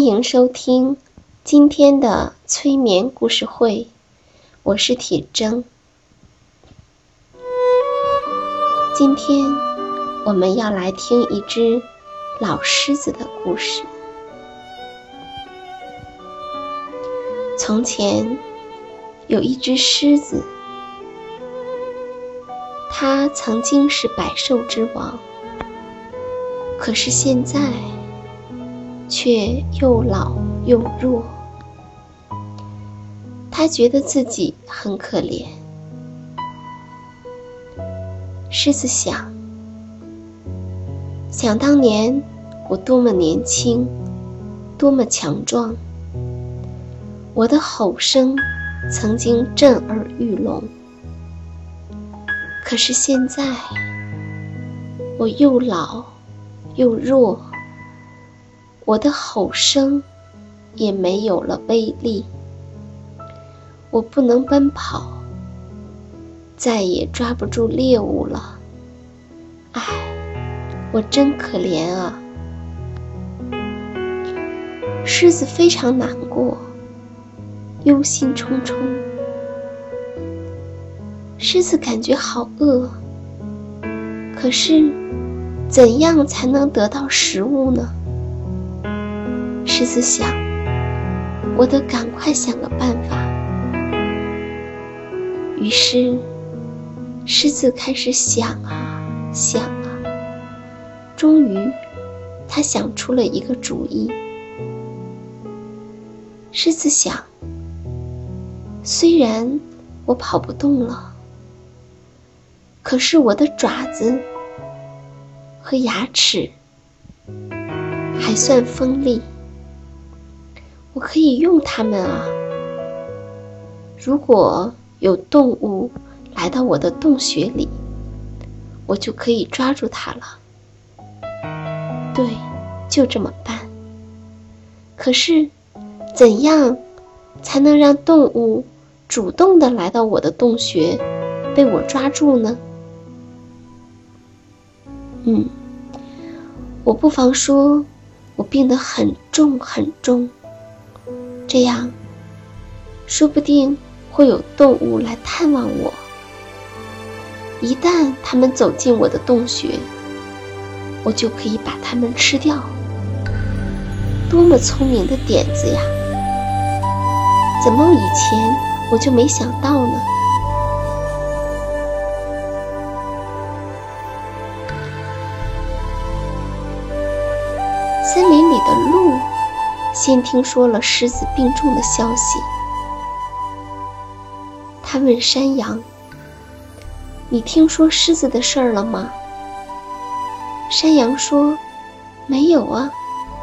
欢迎收听今天的催眠故事会，我是铁铮。今天我们要来听一只老狮子的故事。从前有一只狮子，它曾经是百兽之王，可是现在。却又老又弱，他觉得自己很可怜。狮子想：想当年我多么年轻，多么强壮，我的吼声曾经震耳欲聋。可是现在，我又老又弱。我的吼声也没有了威力，我不能奔跑，再也抓不住猎物了。唉，我真可怜啊！狮子非常难过，忧心忡忡。狮子感觉好饿，可是怎样才能得到食物呢？狮子想：“我得赶快想个办法。”于是，狮子开始想啊想啊，终于，他想出了一个主意。狮子想：“虽然我跑不动了，可是我的爪子和牙齿还算锋利。”我可以用它们啊！如果有动物来到我的洞穴里，我就可以抓住它了。对，就这么办。可是，怎样才能让动物主动的来到我的洞穴，被我抓住呢？嗯，我不妨说，我病得很重很重。这样，说不定会有动物来探望我。一旦他们走进我的洞穴，我就可以把它们吃掉。多么聪明的点子呀！怎么以前我就没想到呢？先听说了狮子病重的消息，他问山羊：“你听说狮子的事儿了吗？”山羊说：“没有啊，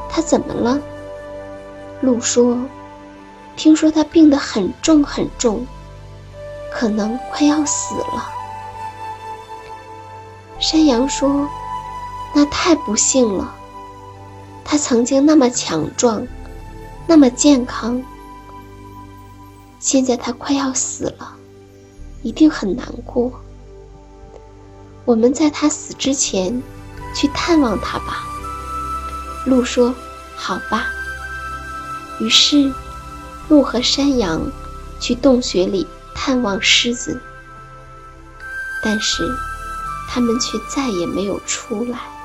他怎么了？鹿说：“听说他病得很重很重，可能快要死了。”山羊说：“那太不幸了，他曾经那么强壮，那么健康，现在他快要死了，一定很难过。我们在他死之前去探望他吧。”鹿说：“好吧。”于是，鹿和山羊去洞穴里探望狮子，但是他们却再也没有出来。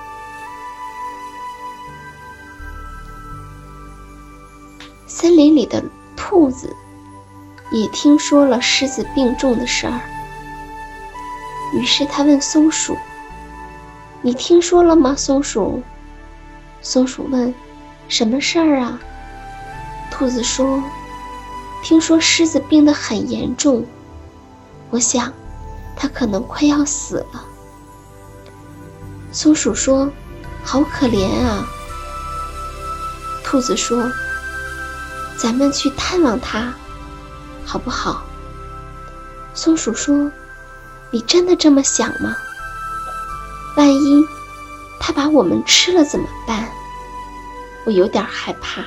森林里的兔子也听说了狮子病重的事儿，于是他问松鼠：“你听说了吗？”松鼠，松鼠问：“什么事儿啊？”兔子说：“听说狮子病得很严重，我想，它可能快要死了。”松鼠说：“好可怜啊！”兔子说：“咱们去探望它，好不好？”松鼠说：“你真的这么想吗？万一它把我们吃了怎么办？我有点害怕。”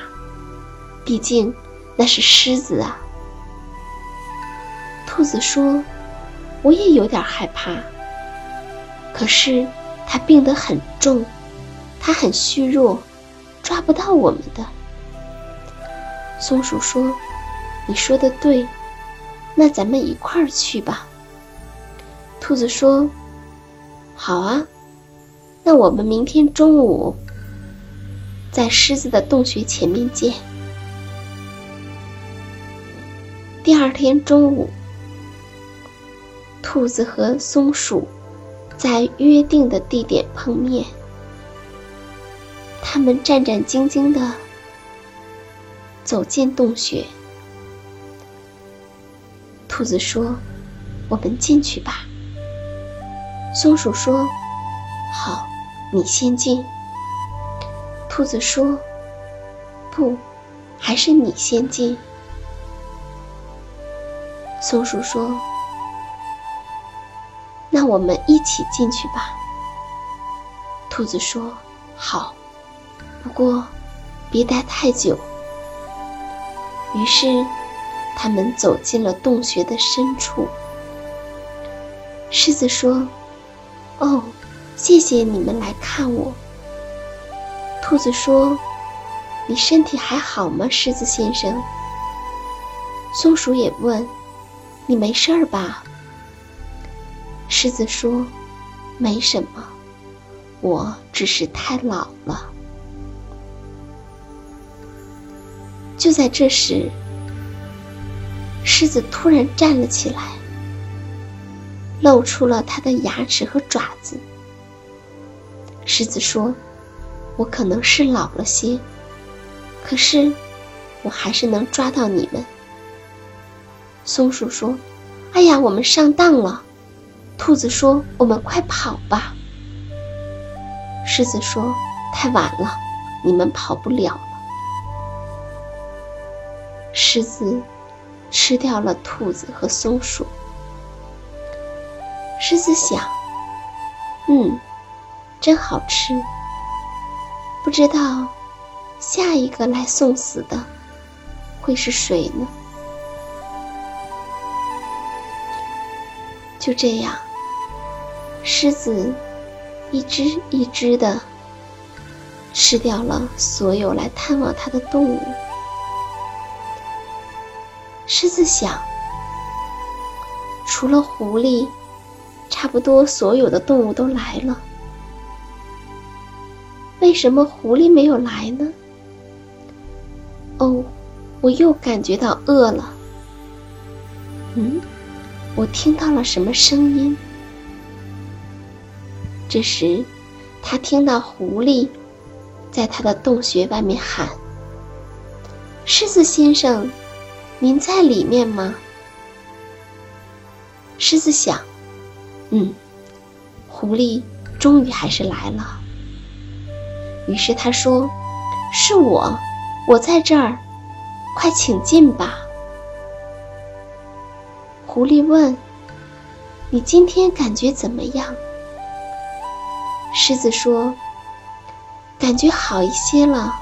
毕竟，那是狮子啊。兔子说：“我也有点害怕。可是，它病得很重，它很虚弱，抓不到我们的。”松鼠说：“你说的对，那咱们一块儿去吧。”兔子说：“好啊，那我们明天中午在狮子的洞穴前面见。”第二天中午，兔子和松鼠在约定的地点碰面。他们战战兢兢的走进洞穴。兔子说：“我们进去吧。”松鼠说：“好，你先进。”兔子说：“不，还是你先进。”松鼠说：“那我们一起进去吧。”兔子说：“好，不过别待太久。”于是，他们走进了洞穴的深处。狮子说：“哦，谢谢你们来看我。”兔子说：“你身体还好吗，狮子先生？”松鼠也问。你没事儿吧？狮子说：“没什么，我只是太老了。”就在这时，狮子突然站了起来，露出了它的牙齿和爪子。狮子说：“我可能是老了些，可是我还是能抓到你们。”松鼠说：“哎呀，我们上当了。”兔子说：“我们快跑吧。”狮子说：“太晚了，你们跑不了。”狮子吃掉了兔子和松鼠。狮子想：“嗯，真好吃。不知道下一个来送死的会是谁呢？”就这样，狮子一只一只的吃掉了所有来探望它的动物。狮子想，除了狐狸，差不多所有的动物都来了。为什么狐狸没有来呢？哦，我又感觉到饿了。嗯。我听到了什么声音？这时，他听到狐狸在他的洞穴外面喊：“狮子先生，您在里面吗？”狮子想：“嗯，狐狸终于还是来了。”于是他说：“是我，我在这儿，快请进吧。”狐狸问：“你今天感觉怎么样？”狮子说：“感觉好一些了。”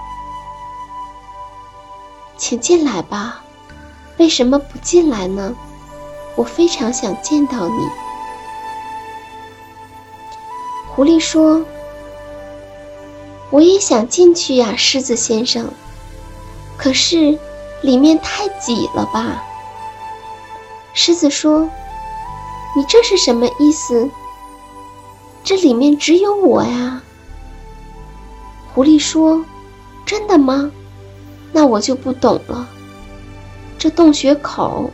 请进来吧。为什么不进来呢？我非常想见到你。狐狸说：“我也想进去呀，狮子先生。可是里面太挤了吧？”狮子说：“你这是什么意思？这里面只有我呀。”狐狸说：“真的吗？那我就不懂了。这洞穴口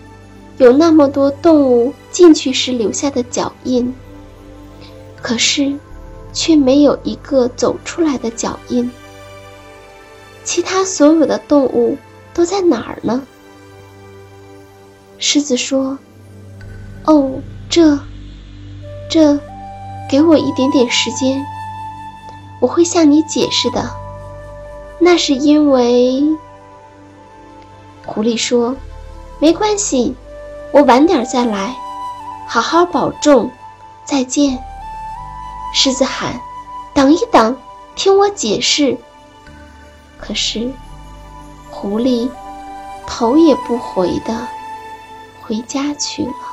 有那么多动物进去时留下的脚印，可是……”却没有一个走出来的脚印。其他所有的动物都在哪儿呢？狮子说：“哦，这，这，给我一点点时间，我会向你解释的。那是因为……”狐狸说：“没关系，我晚点再来，好好保重，再见。”狮子喊：“等一等，听我解释。”可是，狐狸头也不回的回家去了。